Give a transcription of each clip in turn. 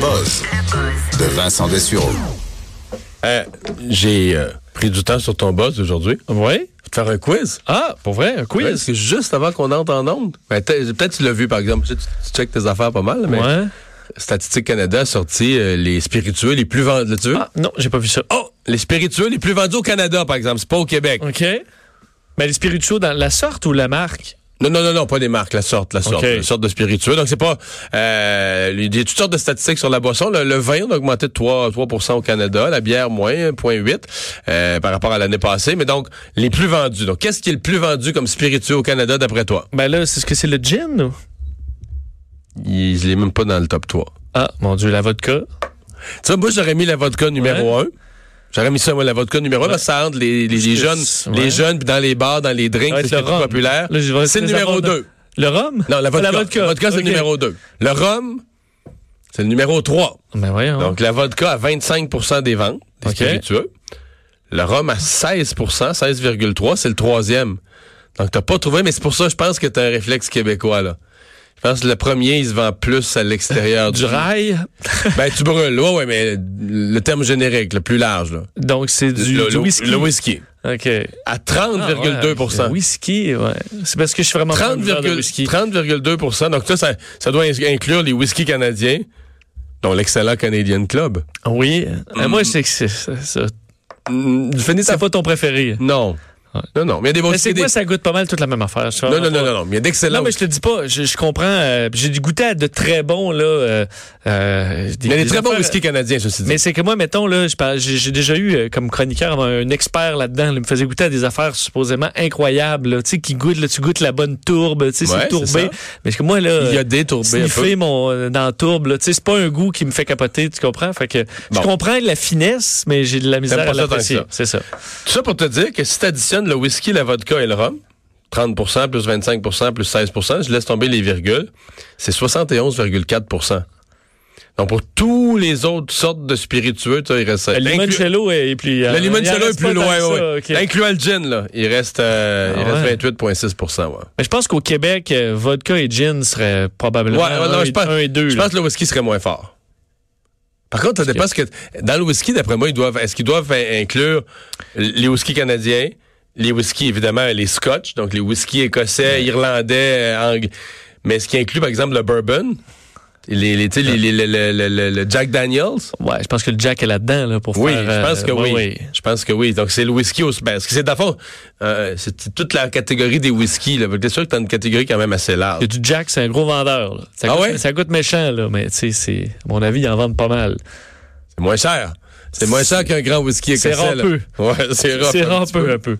buzz de Vincent Dessureau. Euh, J'ai euh, pris du temps sur ton boss aujourd'hui. Oui. Te faire un quiz. Ah, pour vrai, un quiz? parce que juste avant qu'on entre en onde, ben, peut-être tu l'as vu par exemple, tu, tu checkes tes affaires pas mal, mais Ouais. Statistique Canada a sorti euh, les spiritueux les plus vendus. Ah, non, j'ai pas vu ça. Oh! Les spiritueux les plus vendus au Canada, par exemple. C'est pas au Québec. OK. Mais les spirituaux dans la sorte ou la marque? Non, non, non, non, pas des marques, la sorte, la sorte, la sorte de spiritueux. Donc, c'est pas... Euh, il y a toutes sortes de statistiques sur la boisson. Le, le vin, on a augmenté de 3, 3% au Canada. La bière, moins, 1,8 euh, par rapport à l'année passée. Mais donc, les plus vendus. Donc, qu'est-ce qui est le plus vendu comme spiritueux au Canada, d'après toi? Ben là, c'est ce que c'est le gin ou? Il il est même pas dans le top 3. Ah, mon Dieu, la vodka. Tu sais, moi, j'aurais mis la vodka numéro 1. J'aurais mis ça, moi, la vodka numéro 1. Là, ça entre les, les, les jeunes, ouais. les jeunes, puis dans les bars, dans les drinks, c'est le plus populaire. C'est le numéro avoir 2. Le rhum? Non, la vodka. Ah, la vodka. Vodka, c'est OK. le numéro 2. Le rhum, c'est le numéro 3. Ben voyons. Donc, la vodka à 25% des ventes, des OK. spiritueux. Le rhum à 16% 16,3 c'est le troisième. Donc, t'as pas trouvé, mais c'est pour ça, je pense que t'as un réflexe québécois, là. Je pense que le premier, il se vend plus à l'extérieur du rail? Ben, tu brûles. Ouais, ouais, mais le terme générique, le plus large, là. Donc, c'est du, le, du whisky? le whisky. OK. À 30,2 Ah, ouais, Whisky, ouais. C'est parce que je suis vraiment pas un 30,2 buveur de whisky. 30,2% Donc, ça, ça, ça doit inclure les whiskies canadiens, dont l'excellent Canadian Club. Oui. Euh, moi, c'est que c'est ça. ça. Mm, finis ta pas ton préféré. Non. Non, non. Mais il y a des bons Mais c'est quoi, ça goûte pas mal toute la même affaire. Non, non, non, non, non. Mais il y a d'excellents. Non, mais je te dis pas, je, comprends. euh, J'ai dû goûter à de très bons, là. Euh, euh, des- a des très bons whiskies canadiens, ceci dit. Mais c'est que moi, mettons, là, j'ai déjà eu comme chroniqueur un expert là-dedans. là, il me faisait goûter à des affaires supposément incroyables, tu sais, qui goûtent, là, tu goûtes la bonne tourbe, tu sais, c'est tourbé. Mais c'est que moi, là, Il y a des tourbés mon, dans la tourbe, là, tu sais, c'est pas un goût qui me fait capoter, tu comprends? Fait que je comprends la finesse, mais j'ai de la misère à l'apprécier. C'est ça. Tout ça pour te dire que si tu le whisky, la vodka et le rhum, 30% plus 25% plus 16% je laisse tomber les virgules, c'est 71,4% Donc, pour tous les autres sortes de spiritueux, il reste... Le limoncello est plus... Le euh, il en limoncello est plus loin, ouais. ok. Incluant le gin, là, il reste, euh, Ah il reste ouais. 28,6 ouais. Mais je pense qu'au Québec, euh, vodka et gin seraient probablement Ouais, ouais, non, un, je et- pense- un et deux. Je là. pense que le whisky serait moins fort. Par contre, ça dépend ce que. Dans le whisky, d'après moi, ils doivent. Est-ce qu'ils doivent in- inclure les whiskies canadiens, les whiskies, évidemment, les scotch, donc les whiskies écossais, irlandais, euh, anglais. Mais est-ce qu'ils incluent, par exemple, le bourbon? Les, les, le- Jack Daniels? Ouais, je pense que le Jack est là-dedans là, pour Oui, faire... je pense euh, que oui. Je pense que oui. Donc, c'est le whisky au. Ben, parce que c'est, fond, euh, c'est toute la catégorie des whiskies, là. C'est sûr que t'as une catégorie quand même assez large. Que du Jack, c'est un gros vendeur. là. Ça, Ah ouais? ça coûte méchant, là, mais tu sais, c'est, à mon avis, ils en vendent pas mal. C'est moins cher. C'est moins cher qu'un grand whisky écossais. C'est là. rampeux. Ouais, c'est rampeux. C'est un un peu, un.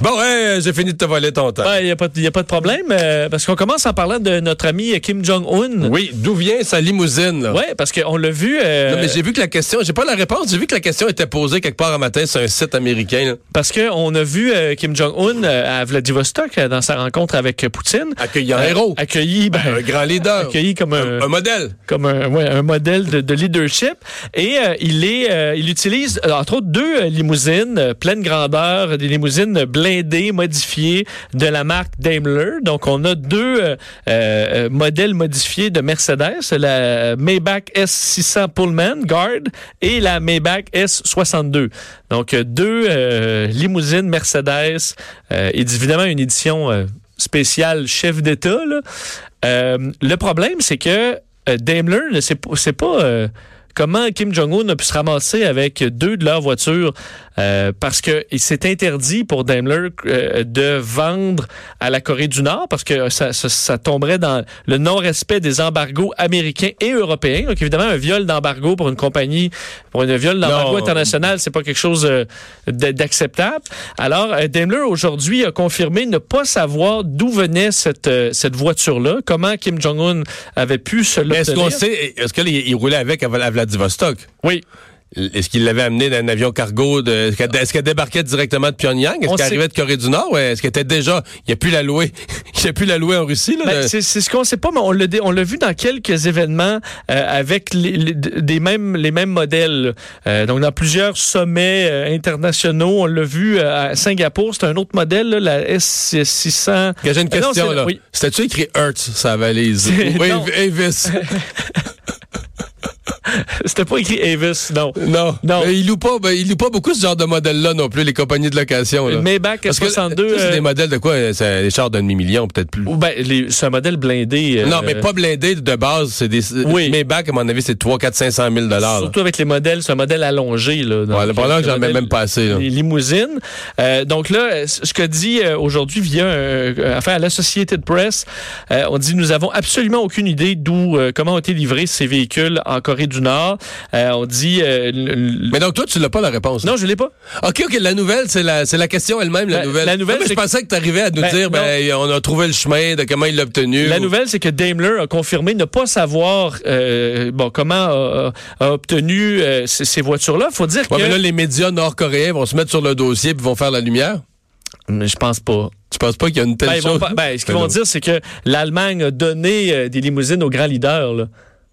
Bon, ouais, j'ai fini de te voler ton temps. Il n'y a, pas de- y a pas de problème, euh, parce qu'on commence en parlant de notre ami Kim Jong-un. Oui, d'où vient sa limousine? Ouais, parce qu'on l'a vu. euh, Non, mais j'ai vu que la question, j'ai pas la réponse, j'ai vu que la question était posée quelque part un matin sur un site américain. là. Parce qu'on a vu euh, Kim Jong-un à Vladivostok dans sa rencontre avec Poutine. Accueilli Euh, héros. Accueilli, ben, un grand leader. accueilli comme un, Un, un modèle. comme un, ouais, un modèle de, de leadership. Et il est, il utilise euh, entre autres deux euh, limousines euh, pleine grandeur, des limousines blindées, modifiées de la marque Daimler. Donc on a deux modèles modifiés de Mercedes, la Maybach S600 Pullman Guard et la Maybach S62. Donc deux limousines Mercedes et évidemment une édition spéciale chef d'État. le problème, c'est que Daimler, c'est pas comment Kim Jong-un a pu se ramasser avec deux de leurs voitures euh, parce que il s'est interdit pour Daimler euh, de vendre à la Corée du Nord parce que ça, ça, ça tomberait dans le non-respect des embargos américains et européens. Donc évidemment, un viol d'embargo pour une compagnie, pour une viol d'embargo international, c'est pas quelque chose euh, d'acceptable. Alors, euh, Daimler aujourd'hui a confirmé ne pas savoir d'où venait cette, cette voiture-là, comment Kim Jong-un avait pu se Mais est-ce qu'on l'obtenir. sait, est-ce qu'il roulait avec à Vladivostok? Oui. Est-ce qu'il l'avait amené dans un avion cargo? De, est-ce qu'elle débarquait directement de Pyongyang? Est-ce qu'elle arrivait de Corée du Nord? Est-ce qu'elle était déjà... Il a pu la louer. il a pu la louer en Russie, là? Ben, le- c'est c'est ce qu'on sait pas, mais on l'a dé- on l'a vu dans quelques événements euh, avec les, les- des mêmes les mêmes modèles. Euh, donc dans plusieurs sommets euh, internationaux, on l'a vu euh, à Singapour, c'est un autre modèle, là, la S600. J'ai une Ah non, question, oui. C'était-tu écrit Hertz, sa valise? Non. Avis? C'était pas écrit Avis, non. Non. Non. Mais ils louent pas, ben, ils louent pas beaucoup ce genre de modèle-là non plus, les compagnies de location. Là. Maybach Parce que, 62. ça, c'est euh, des modèles de quoi? C'est des chars d'un demi-million, peut-être plus. ben, les- c'est un modèle blindé. euh, Non, mais pas blindés de base. C'est des. Oui. Maybach, à mon avis, c'est 3, 4, 500 000 dollars. Surtout avec les modèles, c'est un modèle allongé. Là, donc, Ouais, le problème, euh, j'en ai même pas assez. Là. Les limousines. Euh, donc là, euh, ce que dit euh, aujourd'hui via euh, enfin, à l'Associated Press, euh, on dit nous avons absolument aucune idée d'où, euh, comment ont été livrés ces véhicules en Corée du Nord. Euh, on dit euh, Mais donc, toi, tu l'as pas la réponse. non, je l'ai pas. OK, OK, la nouvelle, c'est la, c'est la question elle-même, la, La- nouvelle. la nouvelle, Non, mais je pensais que tu arrivais à nous Ben, dire, ben, on a trouvé le chemin de comment il l'a obtenu. La ou- nouvelle, c'est que Daimler a confirmé ne pas savoir euh, bon comment a, a obtenu ces, ces voitures-là. Faut dire Ouais, que mais là, les médias nord-coréens vont se mettre sur le dossier puis vont faire la lumière. Mais je pense pas. Tu penses pas qu'il y a une telle Ben, vont chose? ben, ce qu'ils Ben vont dire, c'est que l'Allemagne a donné des limousines aux grands leaders. Là.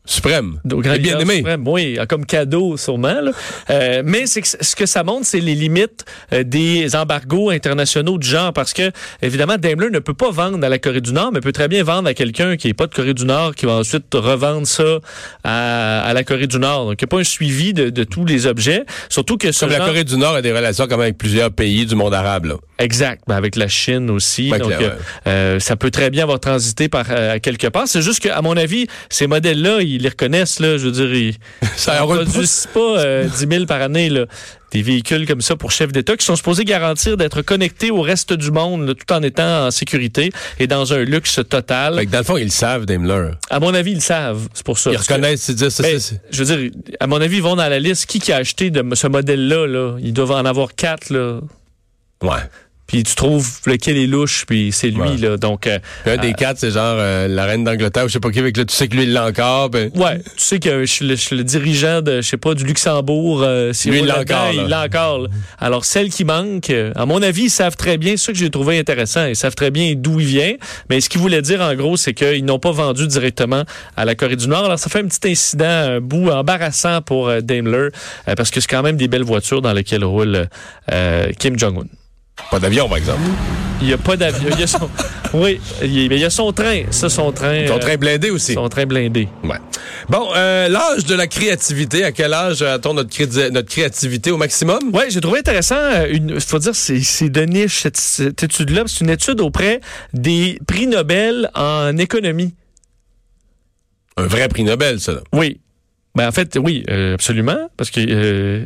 Suprême. Et bien aimé. suprême, oui, comme cadeau sûrement. là. Euh, mais c'est que ce que ça montre, c'est les limites euh, des embargos internationaux du genre, parce que évidemment Daimler ne peut pas vendre à la Corée du Nord, mais peut très bien vendre à quelqu'un qui n'est pas de Corée du Nord, qui va ensuite revendre ça à, à la Corée du Nord. Donc il n'y a pas un suivi de, de tous les objets, surtout que Comme la genre- Corée du Nord a des relations quand même avec plusieurs pays du monde arabe. Là. Exact, ben, avec la Chine aussi. Ben, donc, clair, ouais. euh, euh, ça peut très bien avoir transité par euh, quelque part. C'est juste qu'à mon avis, ces modèles-là, ils les reconnaissent. Là, je veux dire, ils ne produisent pas euh, 10 000 par année. Là. Des véhicules comme ça pour chefs d'État qui sont supposés garantir d'être connectés au reste du monde là, tout en étant en sécurité et dans un luxe total. Fait que dans le fond, ils le savent, Daimler. À mon avis, ils le savent. C'est pour ça. Ils reconnaissent, ils disent, ça, ben, je veux dire, à mon avis, ils vont dans la liste. Qui qui a acheté de ce modèle-là? Là? Ils doivent en avoir quatre. Là. Ouais. Puis tu trouves lequel est louche, puis c'est lui. Ouais. Là. Donc, euh, un des quatre, c'est genre euh, la reine d'Angleterre, ou je sais pas qui, avec là, tu sais que lui, il l'a encore. ben- ouais, tu sais que je suis le, je suis le dirigeant de, je sais pas, du Luxembourg. euh, s'il Lui, il l'a encore. Il l'a encore. là. Alors, celle qui manque, euh, à mon avis, ils savent très bien, c'est ça que j'ai trouvé intéressant, ils savent très bien d'où il vient. Mais ce qu'il voulait dire, en gros, c'est qu'ils n'ont pas vendu directement à la Corée du Nord. Alors, ça fait un petit incident, un bout embarrassant pour euh, Daimler, euh, parce que c'est quand même des belles voitures dans lesquelles roule euh, Kim Jong-un. Pas d'avion, par exemple. Il n'y a pas d'avion. Il y a son... Oui, il y a- il y a son train. Ça, son train. Son euh, train blindé aussi. son train blindé. Ouais. Bon, euh, l'âge de la créativité, à quel âge a-t-on notre, cré- notre créativité au maximum? Oui, j'ai trouvé intéressant. Il faut dire, c'est c'est de niche, cette, cette étude-là. C'est une étude auprès des prix Nobel en économie. Un vrai prix Nobel, ça. là. Oui. Ben, en fait, oui, euh, absolument. Parce que. euh,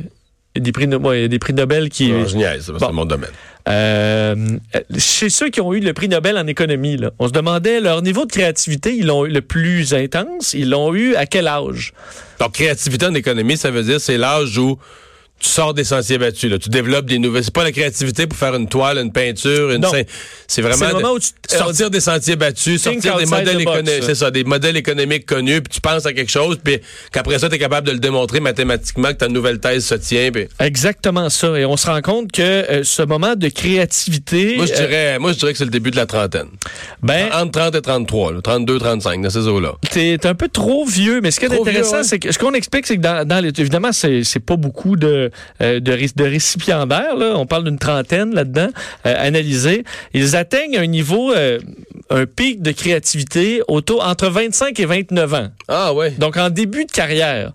il y a des prix, No- ouais, des prix Nobel qui. Non, je niaise, c'est Bon. mon domaine. Euh, chez ceux qui ont eu le prix Nobel en économie, là, on se demandait leur niveau de créativité, ils l'ont eu le plus intense, ils l'ont eu à quel âge? Donc, créativité en économie, ça veut dire c'est l'âge où tu sors des sentiers battus. Là. Tu développes des nouvelles. C'est pas la créativité pour faire une toile, une peinture, une. C'est vraiment C'est le moment où tu- sortir des sentiers battus, sortir des modèles économiques. C'est ça, des modèles économiques connus, puis tu penses à quelque chose, puis qu'après ça, tu es capable de le démontrer mathématiquement que ta nouvelle thèse se tient. puis- Exactement ça. Et on se rend compte que euh, ce moment de créativité, Moi, je euh, dirais, moi, je dirais que c'est le début de la trentaine. ben, Entre 30 et 33, là, 32, 35, dans ces eaux-là. t'es un peu trop vieux. Mais ce qui est Trop intéressant, ouais. c'est que ce qu'on explique, c'est que dans, dans les, évidemment, c'est pas beaucoup de, euh, de, ré- de récipiendaires. Là. On parle d'une trentaine là-dedans, euh, analysés. Ils atteignent un niveau, euh, un pic de créativité autour entre 25 et 29 ans. Ah ouais. Donc, en début de carrière.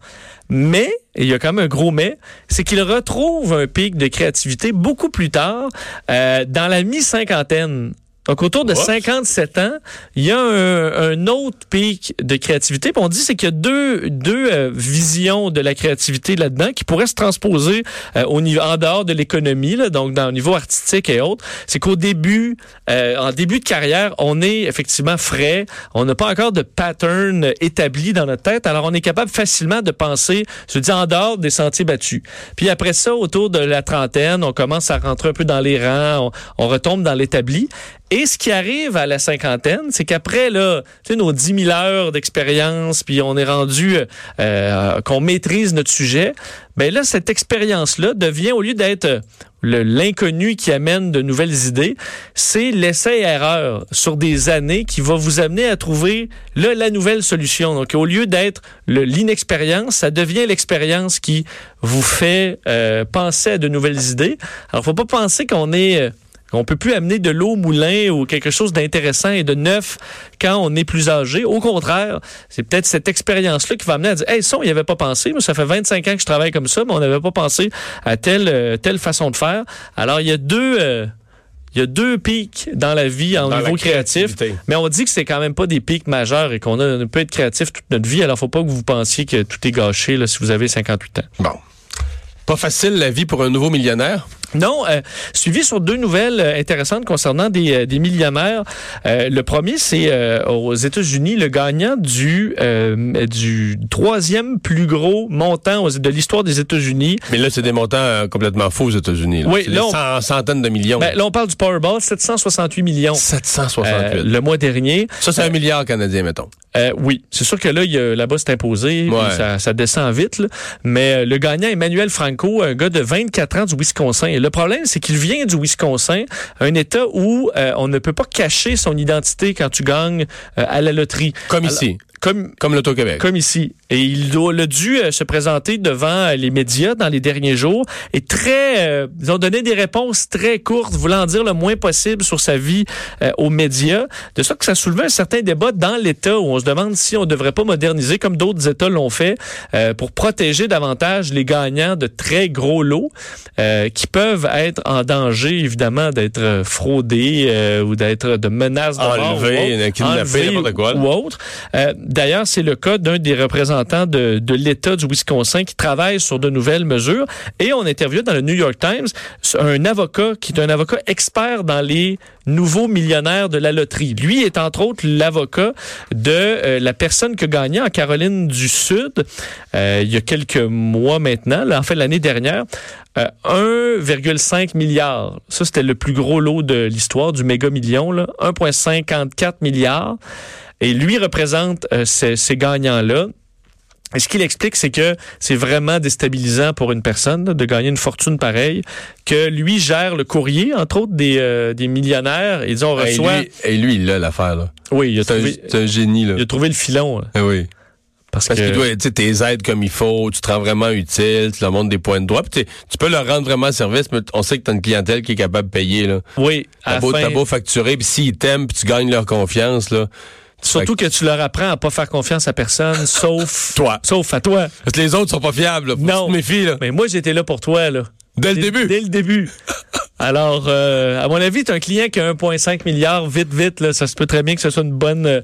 Mais, et il y a quand même un gros mais, c'est qu'il retrouve un pic de créativité beaucoup plus tard, euh, dans la mi-cinquantaine. Donc, autour de Oups. 57 ans, il y a un, un autre pic de créativité. Puis on dit c'est qu'il y a deux, deux euh, visions de la créativité là-dedans qui pourraient se transposer euh, au niveau, en dehors de l'économie, donc dans le niveau artistique et autres. C'est qu'au début, euh, en début de carrière, on est effectivement frais. On n'a pas encore de pattern établi dans notre tête. Alors, on est capable facilement de penser, je dis, en dehors des sentiers battus. Puis après ça, autour de la trentaine, on commence à rentrer un peu dans les rangs, on, on retombe dans l'établi. Et ce qui arrive à la cinquantaine, c'est qu'après là, nos 10 000 heures d'expérience, puis on est rendu euh, qu'on maîtrise notre sujet, ben là, cette expérience-là devient, au lieu d'être euh, l'inconnu qui amène de nouvelles idées, c'est l'essai-erreur sur des années qui va vous amener à trouver là, la nouvelle solution. Donc, au lieu d'être l'inexpérience, ça devient l'expérience qui vous fait euh, penser à de nouvelles idées. Alors, faut pas penser qu'on est... On peut plus amener de l'eau au moulin ou quelque chose d'intéressant et de neuf quand on est plus âgé. Au contraire, c'est peut-être cette expérience-là qui va amener à dire, hey, ça, on n'y avait pas pensé. Moi, ça fait 25 ans que je travaille comme ça, mais on n'avait pas pensé à telle, euh, telle façon de faire. Alors, il y a deux... Euh, il y a deux pics dans la vie en niveau créatif, mais on dit que c'est quand même pas des pics majeurs et qu'on a peut être créatif toute notre vie. Alors, faut pas que vous pensiez que tout est gâché là, si vous avez 58 ans. Bon. Pas facile la vie pour un nouveau millionnaire? Non, euh, suivi sur deux nouvelles euh, intéressantes concernant des, euh, des millionnaires. le premier, c'est aux États-Unis, le gagnant du du troisième plus gros montant de l'histoire des États-Unis. Mais là, c'est des montants complètement faux aux États-Unis. Oui, là, on, centaines de millions. Ben, là, on parle du Powerball, 768 millions. 768. le mois dernier. Ça, c'est un milliard canadien, mettons. oui, c'est sûr que là, là-bas, c'est imposé, ça, ça, descend vite. Là. Mais le gagnant, Emmanuel Franco, un gars de 24 ans du Wisconsin, le problème, c'est qu'il vient du Wisconsin, un État où euh, on ne peut pas cacher son identité quand tu gagnes euh, à la loterie. Comme ici. Comme, comme l'Auto-Québec. Comme ici. Et il doit, a dû euh, se présenter devant les médias dans les derniers jours et très, ils ont donné des réponses très courtes, voulant dire le moins possible sur sa vie aux médias. De sorte que ça soulevait un certain débat dans l'État où on se demande si on ne devrait pas moderniser comme d'autres États l'ont fait pour protéger davantage les gagnants de très gros lots qui peuvent être en danger, évidemment, d'être fraudés ou d'être de menaces de mort ou, autre. Euh, D'ailleurs, c'est le cas d'un des représentants de, l'État du Wisconsin qui travaille sur de nouvelles mesures. Et on interviewe dans le New York Times un avocat qui est un avocat expert dans les nouveaux millionnaires de la loterie. Lui est entre autres l'avocat de euh, la personne que gagnait en Caroline du Sud euh, il y a quelques mois maintenant, là, en fait l'année dernière, 1,5 euh, milliard. Ça, c'était le plus gros lot de l'histoire du méga million, 1,54 milliards. Et lui représente euh, ces, ces gagnants-là. Et ce qu'il explique, c'est que c'est vraiment déstabilisant pour une personne de gagner une fortune pareille, que lui gère le courrier, entre autres, des, euh, des millionnaires. Et disons, on reçoit... Et lui, il a l'affaire, là. Oui, il a trouvé... C'est un, génie, là. Il a trouvé le filon. Ah oui. Parce, Parce que... tu sais, t'es aides comme il faut, tu te rends vraiment utile, tu leur montres des points de droit, puis tu peux leur rendre vraiment service, mais on sait que t'as une clientèle qui est capable de payer, là. Oui. T'as beau, fin... beau facturer, puis s'ils t'aiment, puis tu gagnes leur confiance, là. Surtout que tu leur apprends à pas faire confiance à personne, sauf toi. Sauf à toi. Parce que les autres sont pas fiables. Là. non. mes filles, là. Mais moi, j'étais là pour toi, là. Dès le début. Dès le début. Alors, euh, à mon avis, tu un client qui a 1,5 milliard, vite, vite, là, ça se peut très bien que ce soit une bonne, euh,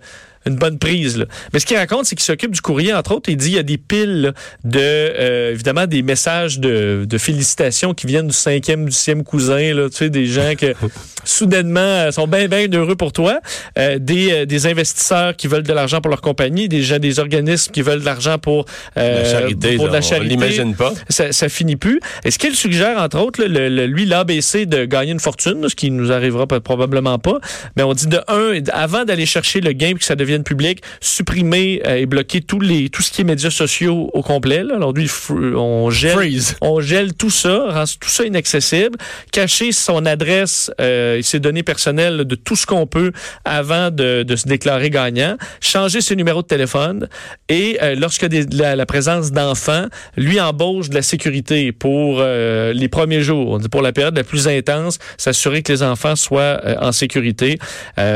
une bonne prise. Là. Mais ce qu'il raconte, c'est qu'il s'occupe du courrier, entre autres. Il dit qu'il y a des piles de, euh, évidemment, des messages de, de, félicitations qui viennent du cinquième, du sixième cousin. Là, tu sais, des gens qui, soudainement, euh, sont bien, bien heureux pour toi. Euh, des, des investisseurs qui veulent de l'argent pour leur compagnie, des gens, des organismes qui veulent de l'argent pour, euh, la charité. Pour de la charité. On l'imagine pas. Ça, ça finit plus. Et ce qu'il suggère, entre autres, le, le, lui, l'ABC de gagner une fortune, ce qui nous arrivera probablement pas. Mais on dit de un, avant d'aller chercher le gain, que ça devienne public, supprimer euh, et bloquer tous les, tout ce qui est médias sociaux au complet. Aujourd'hui, on gèle, on gèle tout ça, rend tout ça inaccessible, cacher son adresse euh, et ses données personnelles de tout ce qu'on peut avant de, de, se déclarer gagnant, changer ses numéros de téléphone. Et euh, lorsque des, la, la, présence d'enfants, lui embauche de la sécurité pour euh, les premiers jours, pour la période la plus intense, s'assurer que les enfants soient en sécurité.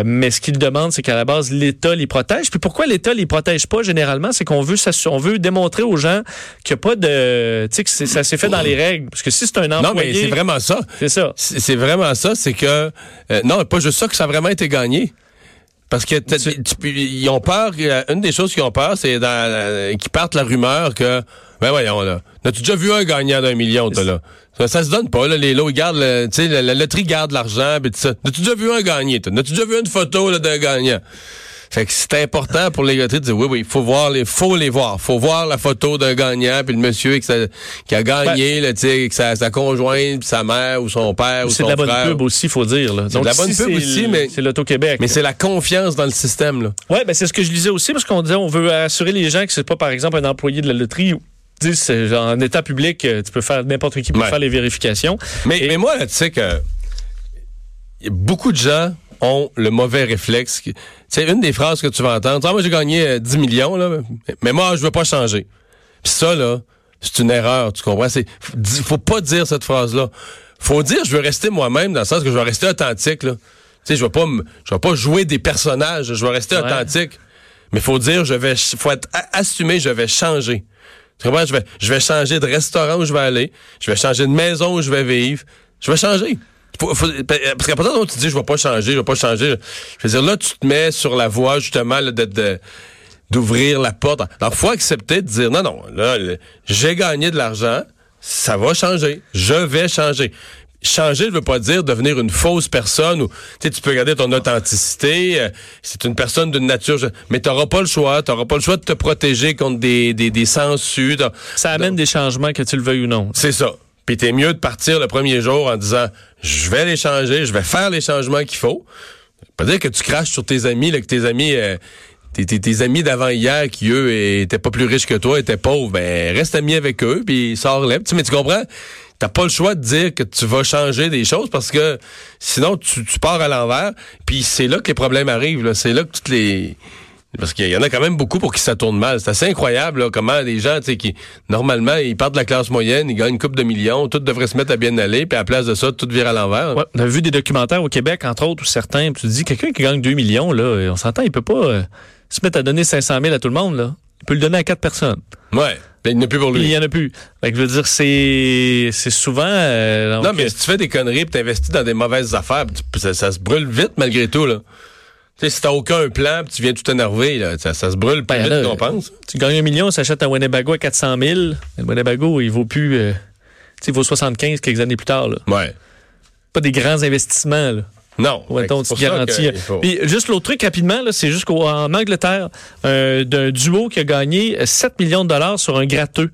mais ce qu'il demande, c'est qu'à la base, l'État les protège. Puis pourquoi l'État les protège pas généralement, c'est qu'on veut on veut démontrer aux gens qu'il n'y a pas de, tu sais, que ça s'est fait dans les règles. Parce que si c'est un employé, non mais c'est vraiment ça. C'est ça. C'est vraiment ça, c'est que euh, non, pas juste ça que ça a vraiment été gagné. Parce que ils ont peur. Une des choses qu'ils ont peur, c'est euh, qu'ils partent la rumeur que ben voyons là. As-tu déjà vu un gagnant d'un million, toi, là? Ça, ça, se donne pas, là. Les lots, ils gardent le, tu sais, la, la, loterie garde l'argent, pis tout ça. As-tu déjà vu un gagné, toi? As-tu déjà vu une photo, d'un gagnant? Fait que c'est important pour les loteries de dire oui, oui, faut voir les, faut les voir. Faut voir la photo d'un gagnant, puis le monsieur qui, qui a gagné, ben, avec sa, sa conjointe, puis sa mère ou son père ou son frère. C'est de la bonne pub aussi, faut dire. C'est de la bonne pub aussi, mais c'est l'Auto-Québec. Mais c'est la confiance dans le système, là. Ouais, ben c'est ce que je disais aussi, parce qu'on disait, on veut assurer les gens que c'est pas, par exemple, un employé de la loterie en état public, tu peux faire n'importe qui peut faire les vérifications. Mais, mais moi, tu sais que beaucoup de gens ont le mauvais réflexe. C'est une des phrases que tu vas entendre. Ah, moi, j'ai gagné 10 euh, millions, là, mais moi, je veux pas changer. Puis ça, là, c'est une erreur, tu comprends? C'est, faut pas dire cette phrase-là. faut dire, je veux rester moi-même dans le sens que je veux rester authentique. Là. Tu sais, je vais pas, me- je vais pas jouer des personnages. Je vais rester Ouais. authentique. Mais faut dire, je vais, faut être assumé, je vais changer. Tu comprends? Je vais, je vais changer de restaurant où je vais aller. Je vais changer de maison où je vais vivre. Je vais changer. Faut- faut- parce qu'à partir du moment où tu dis, je vais pas changer, je vais pas changer. Je veux dire, là, tu te mets sur la voie, justement, là, de, de- d'ouvrir la porte. Alors, faut accepter de dire, non, non, là, j'ai gagné de l'argent, ça va changer. Je vais changer. Changer ne veut pas dire devenir une fausse personne ou tu sais tu peux garder ton authenticité, euh, c'est une personne d'une nature mais tu n'auras pas le choix, tu n'auras pas le choix de te protéger contre des des, des sangsues. Ça amène des changements que tu le veuilles ou non. C'est ça. Puis t'es mieux de partir le premier jour en disant je vais les changer, je vais faire les changements qu'il faut. Pas dire que tu craches sur tes amis, là, que tes amis euh, tes, tes- amis d'avant hier qui eux étaient pas plus riches que toi, étaient pauvres, ben reste ami avec eux puis sors-les. Tu sais, Mais tu comprends? T'as pas le choix de dire que tu vas changer des choses parce que sinon tu, tu pars à l'envers. Puis c'est là que les problèmes arrivent. C'est là que toutes les parce qu'il y en a quand même beaucoup pour qui ça tourne mal. C'est assez incroyable là, comment les gens, tu sais, qui normalement ils partent de la classe moyenne, ils gagnent une coupe de millions, tout devrait se mettre à bien aller, puis à la place de ça, tout vire à l'envert. Ouais, on a vu des documentaires au Québec, entre autres, où certains, tu te dis, quelqu'un qui gagne 2 millions, là, on s'entend, il peut pas euh, se mettre à donner 500 000 à tout le monde, là. Il peut le donner à quatre personnes. Ouais. Ben, il n'y en a plus pour Puis il lui. y en a plus. Fait que je veux dire, c'est, c'est souvent, euh, donc, Non, mais si tu fais des conneries et t'investis dans des mauvaises affaires, ça, ça se brûle vite malgré tout, là. Tu sais, si t'as aucun plan, puis tu viens tout énerver, là, ça, ça se brûle plus Ben, vite qu'on pense. tu gagnes un million, s'achète un Winnebago à 400 000. Le Winnebago, il vaut plus, euh, tu sais, il vaut 75 quelques années plus tard, là. Ouais. Pas des grands investissements, là. Non. C'est tu garantis. Puis juste l'autre truc rapidement, là, c'est juste qu'en Angleterre, euh, d'un duo qui a gagné 7 millions de dollars sur un gratteux.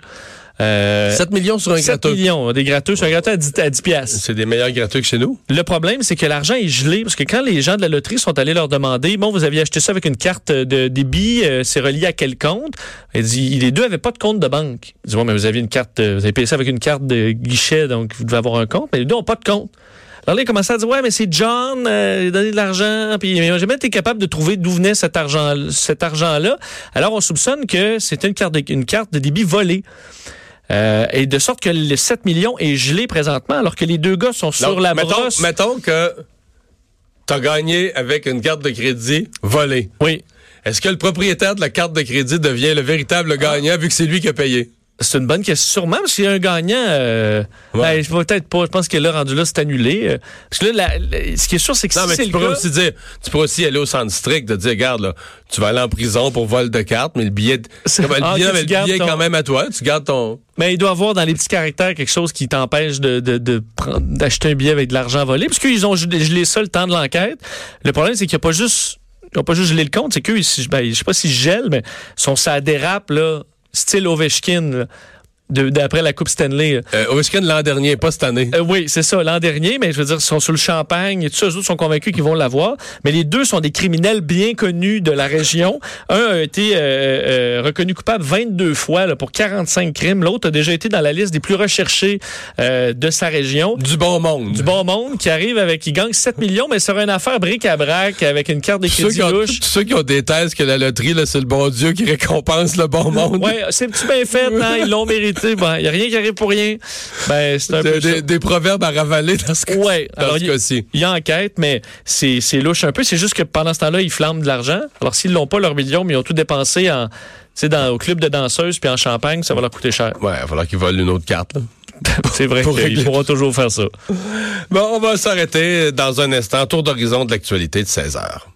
Euh, 7 millions sur un 7 gratteux. millions, des gratteux sur un gratteux à 10, à 10 piastres. C'est des meilleurs gratteux que chez nous. Le problème, c'est que l'argent est gelé parce que quand les gens de la loterie sont allés leur demander, bon, vous aviez acheté ça avec une carte de débit, euh, c'est relié à quel compte? Il dit, les deux avaient pas de compte de banque. Il dit, ouais, mais vous aviez une carte, euh, vous avez payé ça avec une carte de guichet, donc vous devez avoir un compte, mais les deux n'ont pas de compte. Alors là, il commençait à dire, ouais, mais c'est John, euh, il a donné de l'argent, puis il n'a jamais été capable de trouver d'où venait cet argent, cet argent-là. Alors, on soupçonne que c'était une carte de, une carte de débit volée. Euh, et de sorte que le 7 millions est gelé présentement, alors que les deux gars sont sur la mettons, brosse. mettons que t'as gagné avec une carte de crédit volée. Oui. Est-ce que le propriétaire de la carte de crédit devient le véritable gagnant vu que c'est lui qui a payé? C'est une bonne question. Sûrement, parce qu'il y a un gagnant. Euh, Ouais. ben, je- peut-être pas. Je pense que là, rendu là, c'est annulé. Euh, Parce que là, la- la- ce qui est sûr, c'est que Non, si mais c'est tu le pourrais cas, aussi dire, tu pourrais aussi aller au centre strict de dire, regarde, là, tu vas aller en prison pour vol de carte, mais le billet, C'est- Comme, le Ah, billet, que mais le billet est ton- quand même à toi, tu gardes ton. mais il doit y avoir dans les petits caractères quelque chose qui t'empêche de, de, de prendre- d'acheter un billet avec de l'argent volé. Parce qu'ils ont gelé ça le temps de l'enquête. Le problème, c'est qu'il n'y a pas juste. Ils n'ont pas juste gelé le compte, c'est ils- ben, je sais pas s'ils gèlent, mais sont ça dérape, là, style Ovechkin, d'après la Coupe Stanley. Euh, Ovechkin l'an dernier, pas cette année. Euh, oui, c'est ça, l'an dernier, mais je veux dire, ils sont sur le champagne et tout ça, eux autres sont convaincus qu'ils vont l'avoir. Mais les deux sont des criminels bien connus de la région. Un a été euh, euh, reconnu coupable 22 fois là, pour 45 crimes. L'autre a déjà été dans la liste des plus recherchés euh, de sa région. Du bon monde. Du bon monde qui arrive avec, qui gagne 7 millions, mais sur une affaire bric-à-brac avec une carte de Tous ceux, crédit louche. tous ceux qui ont des thèses que la loterie, c'est le bon Dieu qui récompense le bon monde. Ouais, c'est bien fait, hein, ils l'ont mérité. Bon, il n'y a rien qui arrive pour rien. Ben, c'est un peu Des, des- proverbes à ravaler dans ce Ouais, il- cas-ci. Il y a enquête, mais c'est louche un peu. C'est juste que pendant ce temps-là, ils flambent de l'argent. Alors, s'ils n'ont pas leur million, mais ils ont tout dépensé en, tu sais, dans, au club de danseuses puis en champagne, ça va leur coûter cher. Ouais, il va falloir qu'ils volent une autre carte. là. C'est vrai Pour qu'ils pourront toujours faire ça. Bon, on va s'arrêter dans un instant. Tour d'horizon de l'actualité de 16 heures.